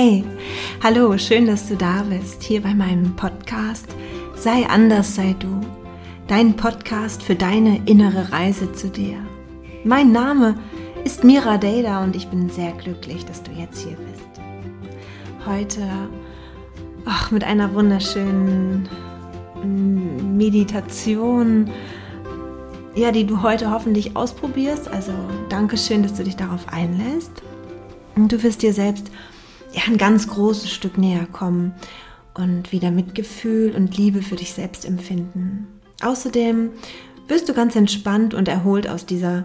Hey, hallo, schön, dass du da bist, hier bei meinem Podcast Sei anders, sei du. Dein Podcast für deine innere Reise zu dir. Mein Name ist Mira Deda und ich bin sehr glücklich, dass du jetzt hier bist. Heute ach, mit einer wunderschönen Meditation, ja, die du heute hoffentlich ausprobierst. Also danke schön, dass du dich darauf einlässt. Und du wirst dir selbst ja, ein ganz großes Stück näher kommen und wieder Mitgefühl und Liebe für dich selbst empfinden. Außerdem wirst du ganz entspannt und erholt aus dieser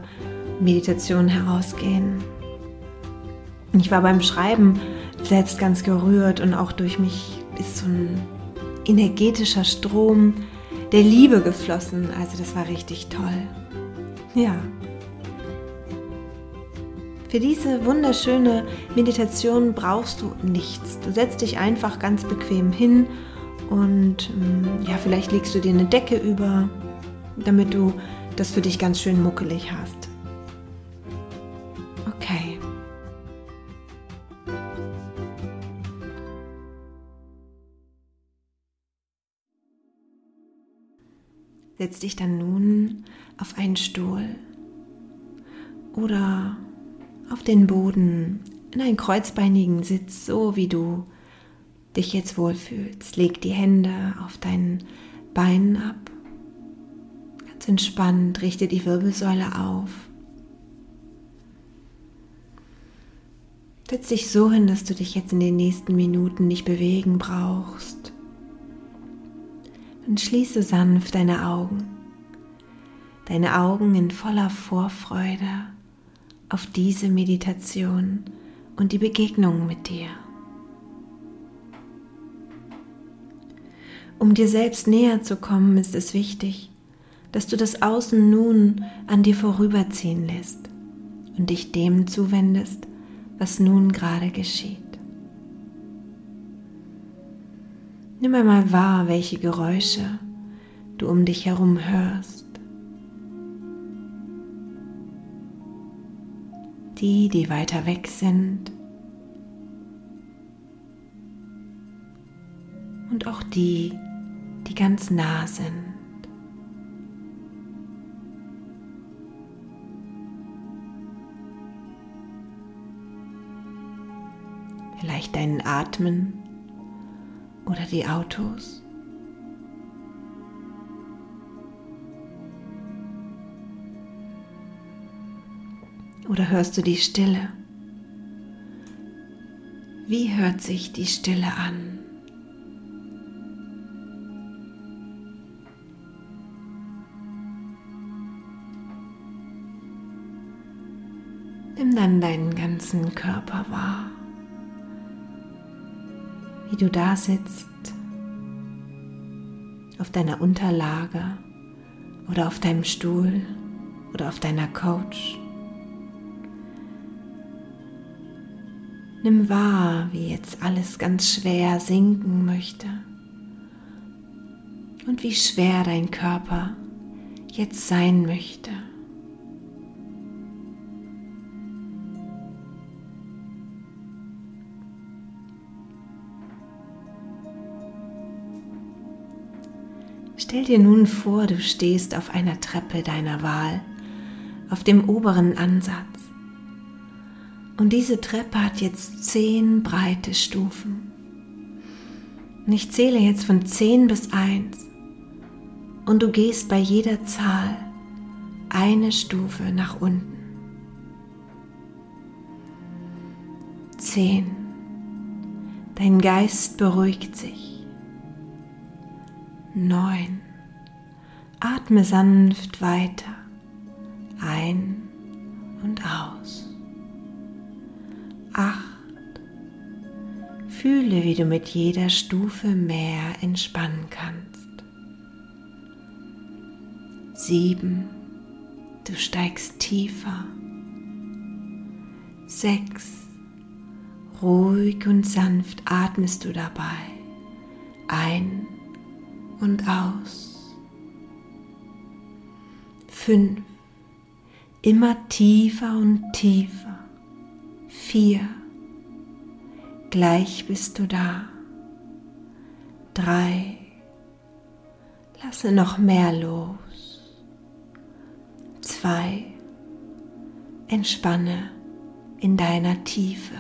Meditation herausgehen. Ich war beim Schreiben selbst ganz gerührt und auch durch mich ist so ein energetischer Strom der Liebe geflossen. Also das war richtig toll. Ja, für diese wunderschöne Meditation brauchst du nichts. Du setzt dich einfach ganz bequem hin und ähm, ja, vielleicht legst du dir eine Decke über, damit du das für dich ganz schön muckelig hast. Okay. Setz dich dann nun auf einen Stuhl oder auf den Boden in einen kreuzbeinigen Sitz, so wie du dich jetzt wohlfühlst. Leg die Hände auf deinen Beinen ab. Ganz entspannt, richte die Wirbelsäule auf. Setz dich so hin, dass du dich jetzt in den nächsten Minuten nicht bewegen brauchst. Und schließe sanft deine Augen. Deine Augen in voller Vorfreude auf diese Meditation und die Begegnung mit dir. Um dir selbst näher zu kommen, ist es wichtig, dass du das Außen nun an dir vorüberziehen lässt und dich dem zuwendest, was nun gerade geschieht. Nimm einmal wahr, welche Geräusche du um dich herum hörst. Die, die weiter weg sind und auch die, die ganz nah sind. Vielleicht deinen Atmen oder die Autos. Oder hörst du die Stille? Wie hört sich die Stille an? Nimm dann deinen ganzen Körper wahr, wie du da sitzt, auf deiner Unterlage oder auf deinem Stuhl oder auf deiner Couch. Nimm wahr, wie jetzt alles ganz schwer sinken möchte und wie schwer dein Körper jetzt sein möchte. Stell dir nun vor, du stehst auf einer Treppe deiner Wahl, auf dem oberen Ansatz. Und diese Treppe hat jetzt zehn breite Stufen. Und ich zähle jetzt von zehn bis eins. Und du gehst bei jeder Zahl eine Stufe nach unten. Zehn. Dein Geist beruhigt sich. Neun. Atme sanft weiter. Ein und aus acht. Fühle, wie du mit jeder Stufe mehr entspannen kannst. Sieben. Du steigst tiefer. Sechs. Ruhig und sanft atmest du dabei ein und aus. Fünf. Immer tiefer und tiefer vier. Gleich bist du da. Drei. Lasse noch mehr los. Zwei. Entspanne in deiner Tiefe.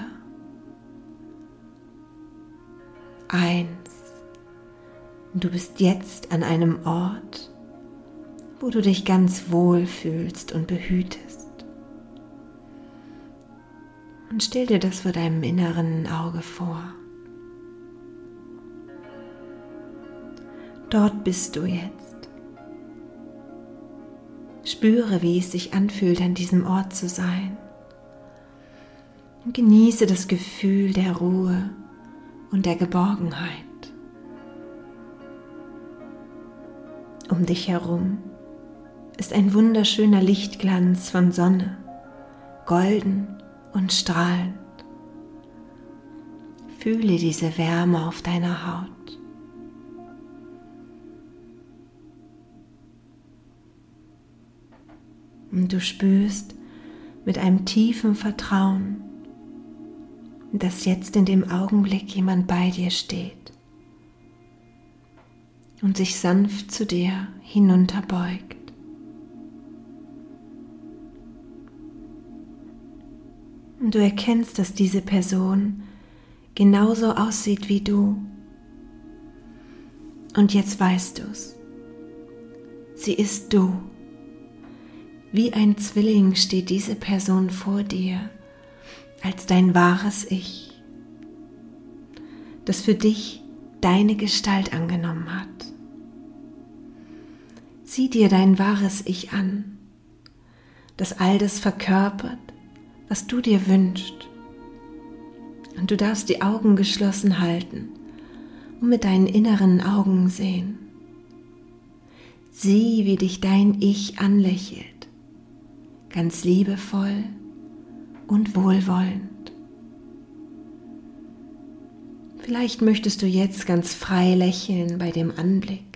Eins. Du bist jetzt an einem Ort, wo du dich ganz wohl fühlst und behütest. Und stell dir das vor deinem inneren Auge vor. Dort bist du jetzt. Spüre, wie es sich anfühlt, an diesem Ort zu sein. Und genieße das Gefühl der Ruhe und der Geborgenheit. Um dich herum ist ein wunderschöner Lichtglanz von Sonne, golden und strahlend. Fühle diese Wärme auf deiner Haut. Und du spürst mit einem tiefen Vertrauen, dass jetzt in dem Augenblick jemand bei dir steht und sich sanft zu dir hinunterbeugt. Und du erkennst, dass diese Person genauso aussieht wie du. Und jetzt weißt du es. Sie ist du. Wie ein Zwilling steht diese Person vor dir als dein wahres Ich, das für dich deine Gestalt angenommen hat. Sieh dir dein wahres Ich an, das all das verkörpert, was du dir wünschst. Und du darfst die Augen geschlossen halten und mit deinen inneren Augen sehen. Sieh, wie dich dein Ich anlächelt ganz liebevoll und wohlwollend. Vielleicht möchtest du jetzt ganz frei lächeln bei dem Anblick.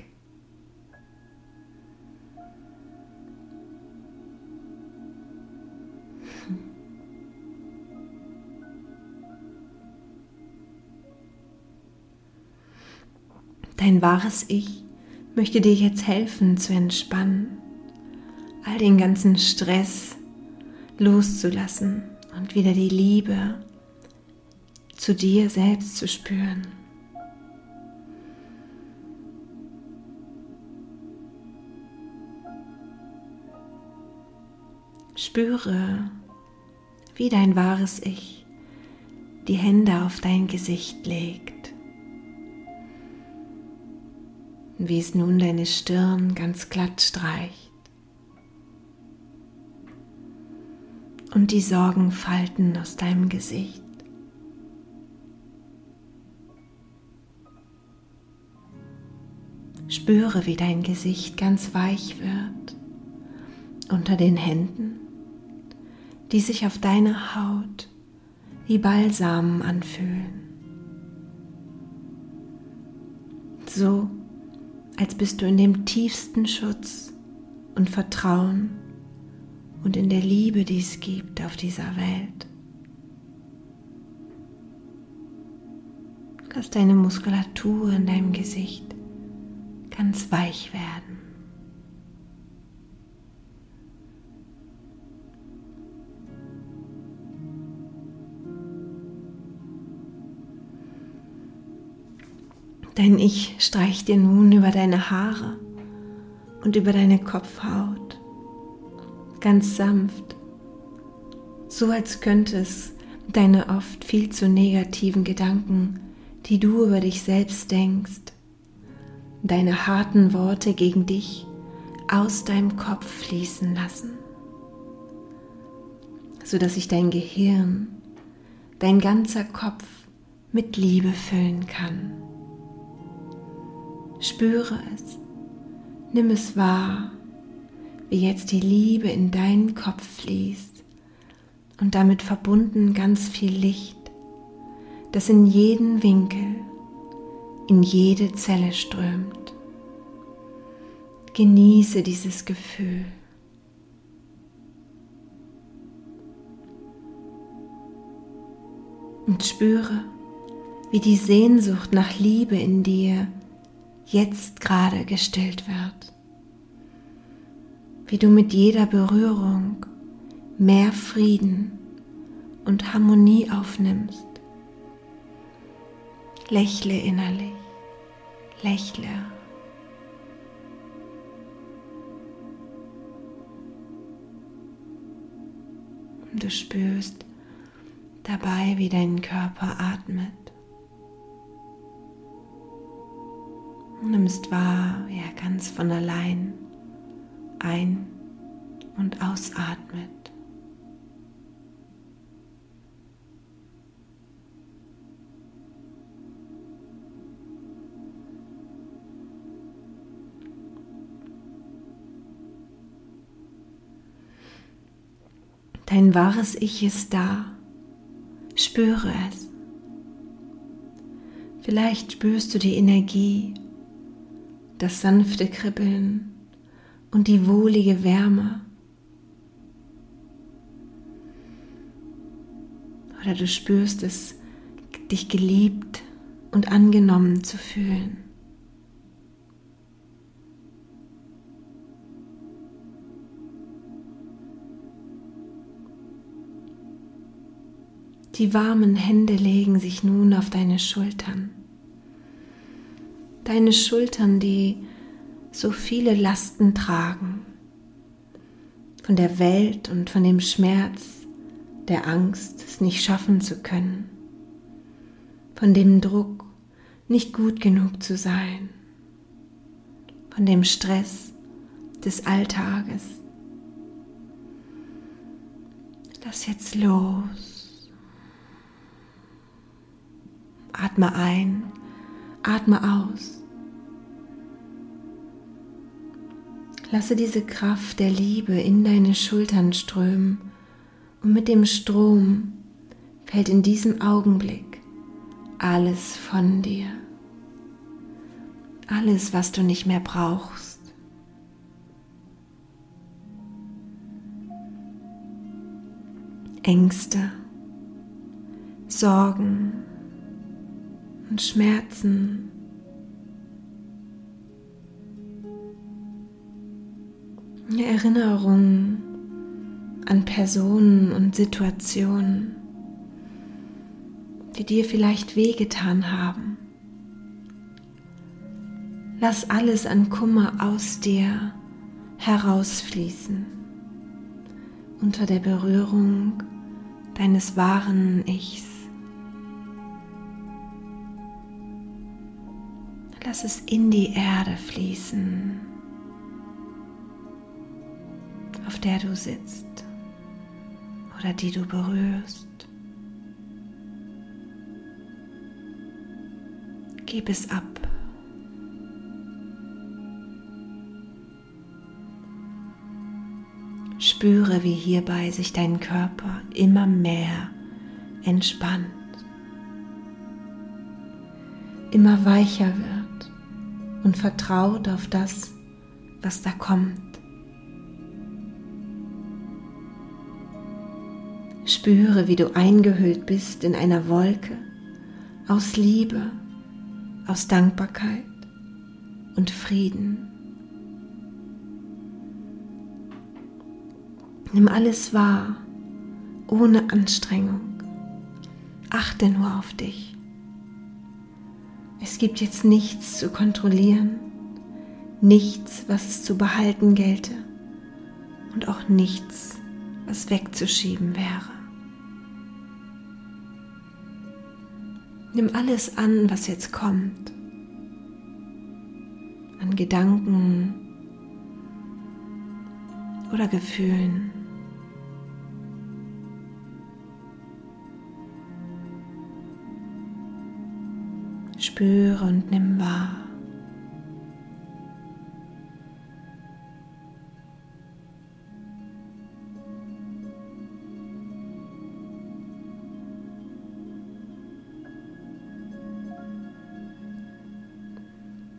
Dein wahres Ich möchte dir jetzt helfen zu entspannen all den ganzen Stress loszulassen und wieder die Liebe zu dir selbst zu spüren. Spüre, wie dein wahres Ich die Hände auf dein Gesicht legt, wie es nun deine Stirn ganz glatt streicht. und die Sorgenfalten aus deinem Gesicht. Spüre, wie dein Gesicht ganz weich wird unter den Händen, die sich auf deiner Haut wie Balsam anfühlen. So, als bist du in dem tiefsten Schutz und Vertrauen und in der Liebe, die es gibt auf dieser Welt. Lass deine Muskulatur in deinem Gesicht ganz weich werden. Dein Ich streicht dir nun über deine Haare und über deine Kopfhaut ganz sanft, so als könnte es deine oft viel zu negativen Gedanken, die du über dich selbst denkst, deine harten Worte gegen dich aus deinem Kopf fließen lassen, so dass sich dein Gehirn, dein ganzer Kopf mit Liebe füllen kann. Spüre es, nimm es wahr wie jetzt die Liebe in deinen Kopf fließt und damit verbunden ganz viel Licht, das in jeden Winkel, in jede Zelle strömt. Genieße dieses Gefühl. Und spüre, wie die Sehnsucht nach Liebe in dir jetzt gerade gestillt wird, wie du mit jeder Berührung mehr Frieden und Harmonie aufnimmst. Lächle innerlich, lächle. Du spürst dabei, wie dein Körper atmet. Nimmst wahr, wie er ganz von allein ein- und ausatmet. Dein wahres Ich ist da. Spüre es. Vielleicht spürst du die Energie, das sanfte Kribbeln und die wohlige Wärme. Oder du spürst es, dich geliebt und angenommen zu fühlen. Die warmen Hände legen sich nun auf deine Schultern. Deine Schultern, die so viele Lasten tragen. Von der Welt und von dem Schmerz, der Angst, es nicht schaffen zu können. Von dem Druck, nicht gut genug zu sein. Von dem Stress des Alltages. Lass jetzt los. Atme ein, atme aus. Lasse diese Kraft der Liebe in deine Schultern strömen und mit dem Strom fällt in diesem Augenblick alles von dir. Alles, was du nicht mehr brauchst. Ängste, Sorgen, und Schmerzen. Erinnerungen an Personen und Situationen, die dir vielleicht wehgetan haben. Lass alles an Kummer aus dir herausfließen unter der Berührung deines wahren Ichs. Lass es in die Erde fließen, auf der du sitzt oder die du berührst. Gib es ab. Spüre, wie hierbei sich dein Körper immer mehr entspannt, immer weicher wird und vertraut auf das, was da kommt. Spüre, wie du eingehüllt bist in einer Wolke aus Liebe, aus Dankbarkeit und Frieden. Nimm alles wahr, ohne Anstrengung. Achte nur auf dich. Es gibt jetzt nichts zu kontrollieren, nichts, was es zu behalten gelte und auch nichts, was wegzuschieben wäre. Nimm alles an, was jetzt kommt, an Gedanken oder Gefühlen. Spüre und nimm wahr.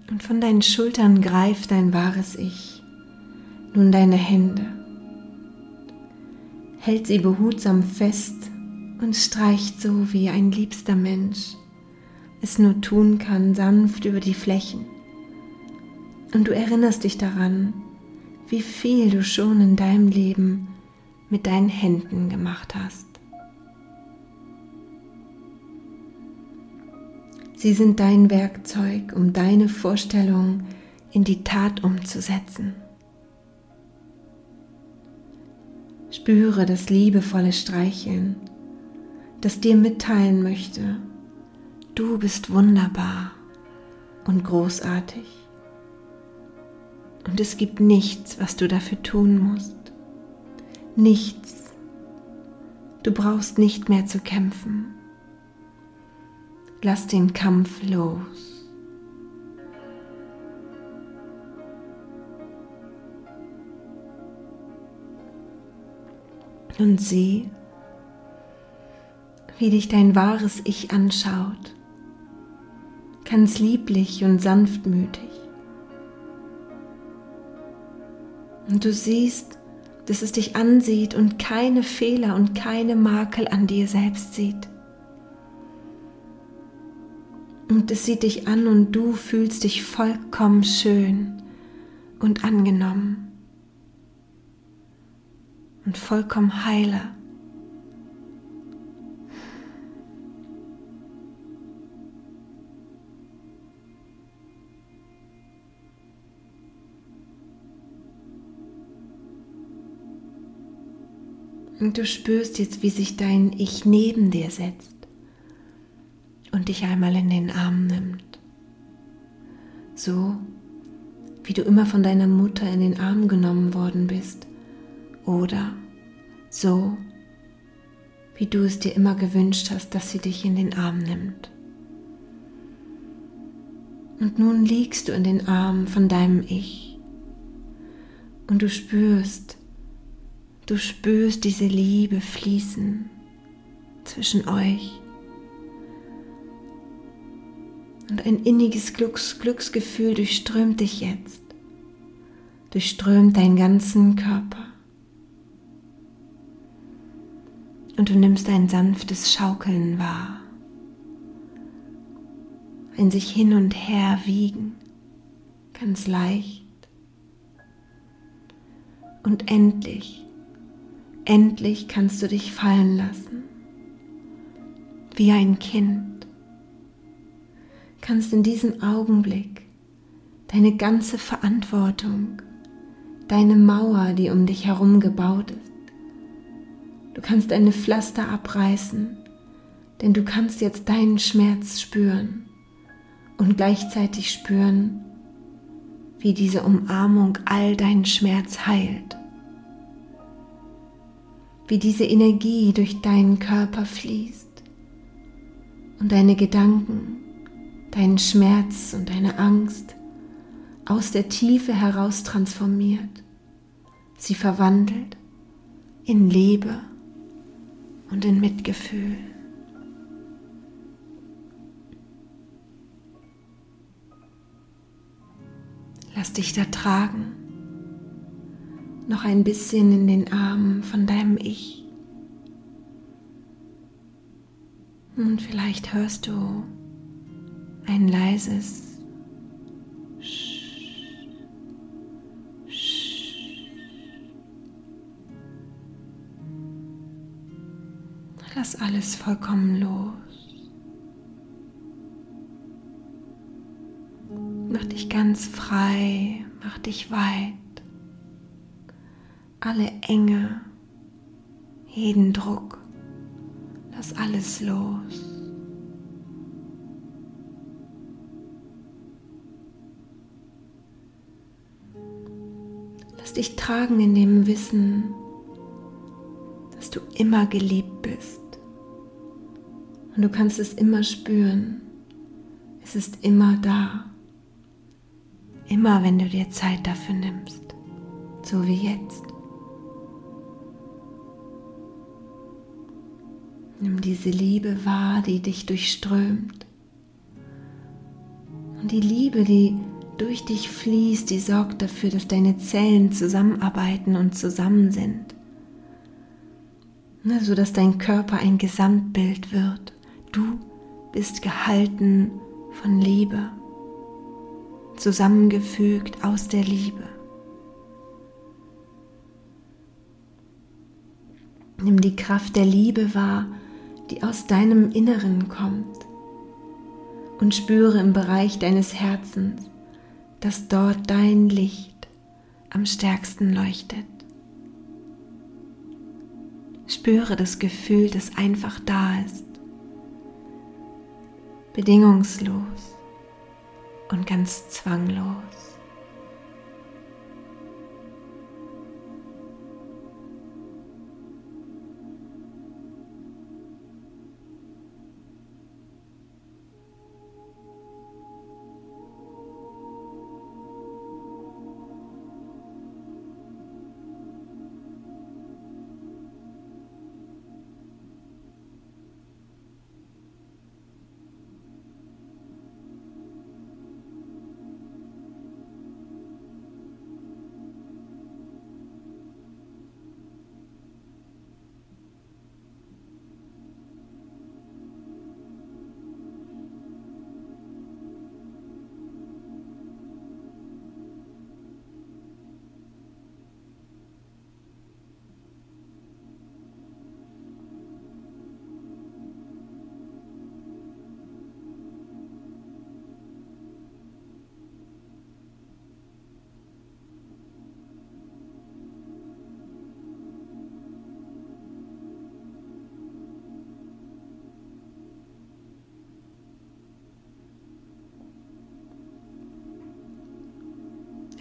Und von deinen Schultern greift dein wahres Ich nun deine Hände, hält sie behutsam fest und streicht so wie ein liebster Mensch es nur tun kann, sanft über die Flächen. Und du erinnerst dich daran, wie viel du schon in deinem Leben mit deinen Händen gemacht hast. Sie sind dein Werkzeug, um deine Vorstellung in die Tat umzusetzen. Spüre das liebevolle Streicheln, das dir mitteilen möchte, du bist wunderbar und großartig. Und es gibt nichts, was du dafür tun musst. Nichts. Du brauchst nicht mehr zu kämpfen. Lass den Kampf los. Und sieh, wie dich dein wahres Ich anschaut, ganz lieblich und sanftmütig. Und du siehst, dass es dich ansieht und keine Fehler und keine Makel an dir selbst sieht. Und es sieht dich an und du fühlst dich vollkommen schön und angenommen und vollkommen heile. Und du spürst jetzt, wie sich dein Ich neben dir setzt und dich einmal in den Arm nimmt. So wie du immer von deiner Mutter in den Arm genommen worden bist oder so, wie du es dir immer gewünscht hast, dass sie dich in den Arm nimmt. Und nun liegst du in den Armen von deinem Ich und du spürst, du spürst diese Liebe fließen zwischen euch. Und ein inniges Glücks Glücksgefühl durchströmt dich jetzt, durchströmt deinen ganzen Körper. und du nimmst ein sanftes Schaukeln wahr, ein sich hin und her wiegen, ganz leicht. Und endlich, endlich kannst du dich fallen lassen, wie ein Kind, kannst in diesem Augenblick deine ganze Verantwortung, deine Mauer, die um dich herum gebaut ist, Du kannst deine Pflaster abreißen, denn du kannst jetzt deinen Schmerz spüren und gleichzeitig spüren, wie diese Umarmung all deinen Schmerz heilt, wie diese Energie durch deinen Körper fließt und deine Gedanken, deinen Schmerz und deine Angst aus der Tiefe heraus transformiert, sie verwandelt in Liebe und in Mitgefühl. Lass dich da tragen, noch ein bisschen in den Armen von deinem Ich. Und vielleicht hörst du ein leises Lass alles vollkommen los. Mach dich ganz frei, mach dich weit. Alle Enge, jeden Druck, lass alles los. Lass dich tragen in dem Wissen, dass du immer geliebt bist. Und du kannst es immer spüren. Es ist immer da. Immer wenn du dir Zeit dafür nimmst. So wie jetzt. Nimm diese Liebe wahr, die dich durchströmt. Und die Liebe, die durch dich fließt, die sorgt dafür, dass deine Zellen zusammenarbeiten und zusammen sind. Ne, so dass dein Körper ein Gesamtbild wird. Du bist gehalten von Liebe, zusammengefügt aus der Liebe. Nimm die Kraft der Liebe wahr, die aus deinem Inneren kommt und spüre im Bereich deines Herzens, dass dort dein Licht am stärksten leuchtet. Spüre das Gefühl, das einfach da ist, bedingungslos und ganz zwanglos.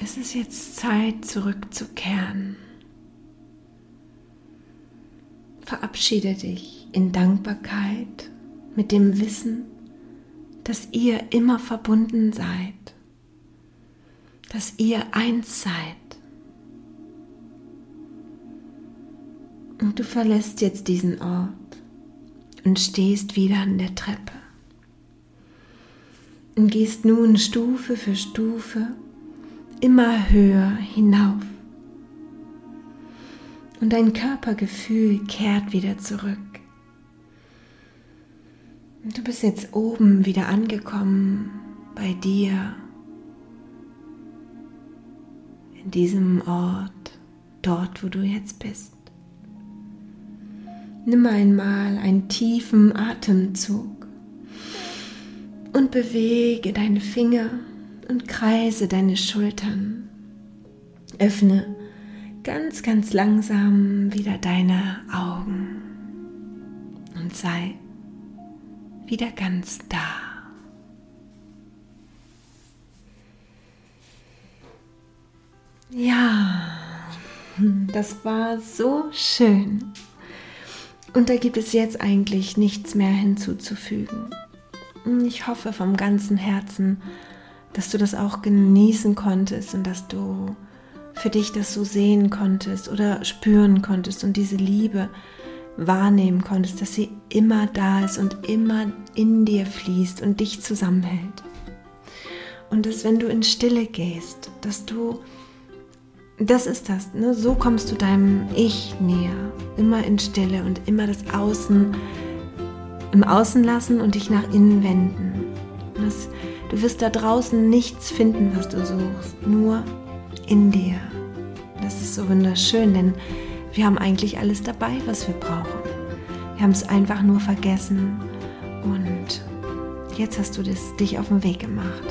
Es ist jetzt Zeit, zurückzukehren. Verabschiede dich in Dankbarkeit mit dem Wissen, dass ihr immer verbunden seid, dass ihr eins seid. Und du verlässt jetzt diesen Ort und stehst wieder an der Treppe und gehst nun Stufe für Stufe immer höher hinauf. Und dein Körpergefühl kehrt wieder zurück. Du bist jetzt oben wieder angekommen bei dir, in diesem Ort, dort, wo du jetzt bist. Nimm einmal einen tiefen Atemzug und bewege deine Finger und kreise deine Schultern. Öffne ganz, ganz langsam wieder deine Augen und sei wieder ganz da. Ja, das war so schön. Und da gibt es jetzt eigentlich nichts mehr hinzuzufügen. Ich hoffe vom ganzen Herzen, dass du das auch genießen konntest und dass du für dich das so sehen konntest oder spüren konntest und diese Liebe wahrnehmen konntest, dass sie immer da ist und immer in dir fließt und dich zusammenhält. Und dass wenn du in Stille gehst, dass du, das ist das, ne? so kommst du deinem Ich näher, immer in Stille und immer das Außen im Außen lassen und dich nach innen wenden. Und das Du wirst da draußen nichts finden, was du suchst, nur in dir. Das ist so wunderschön, denn wir haben eigentlich alles dabei, was wir brauchen. Wir haben es einfach nur vergessen und jetzt hast du das, dich auf den Weg gemacht.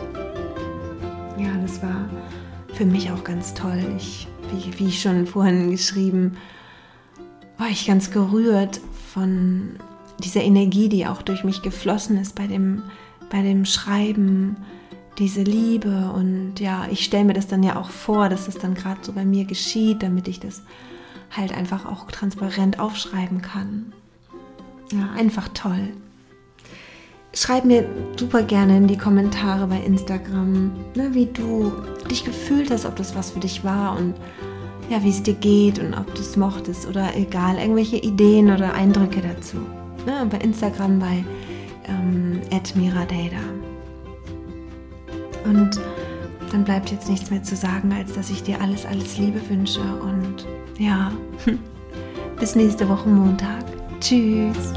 Ja, das war für mich auch ganz toll. Ich, wie, wie schon vorhin geschrieben, war ich ganz gerührt von dieser Energie, die auch durch mich geflossen ist bei dem bei dem Schreiben diese Liebe und ja, ich stelle mir das dann ja auch vor, dass es dann gerade so bei mir geschieht, damit ich das halt einfach auch transparent aufschreiben kann. Ja, einfach toll. Schreib mir super gerne in die Kommentare bei Instagram, ne, wie du dich gefühlt hast, ob das was für dich war und ja, wie es dir geht und ob du es mochtest oder egal, irgendwelche Ideen oder Eindrücke dazu. Ne, bei Instagram bei ähm, @miradata. Und dann bleibt jetzt nichts mehr zu sagen, als dass ich dir alles, alles Liebe wünsche. Und ja, bis nächste Woche Montag. Tschüss.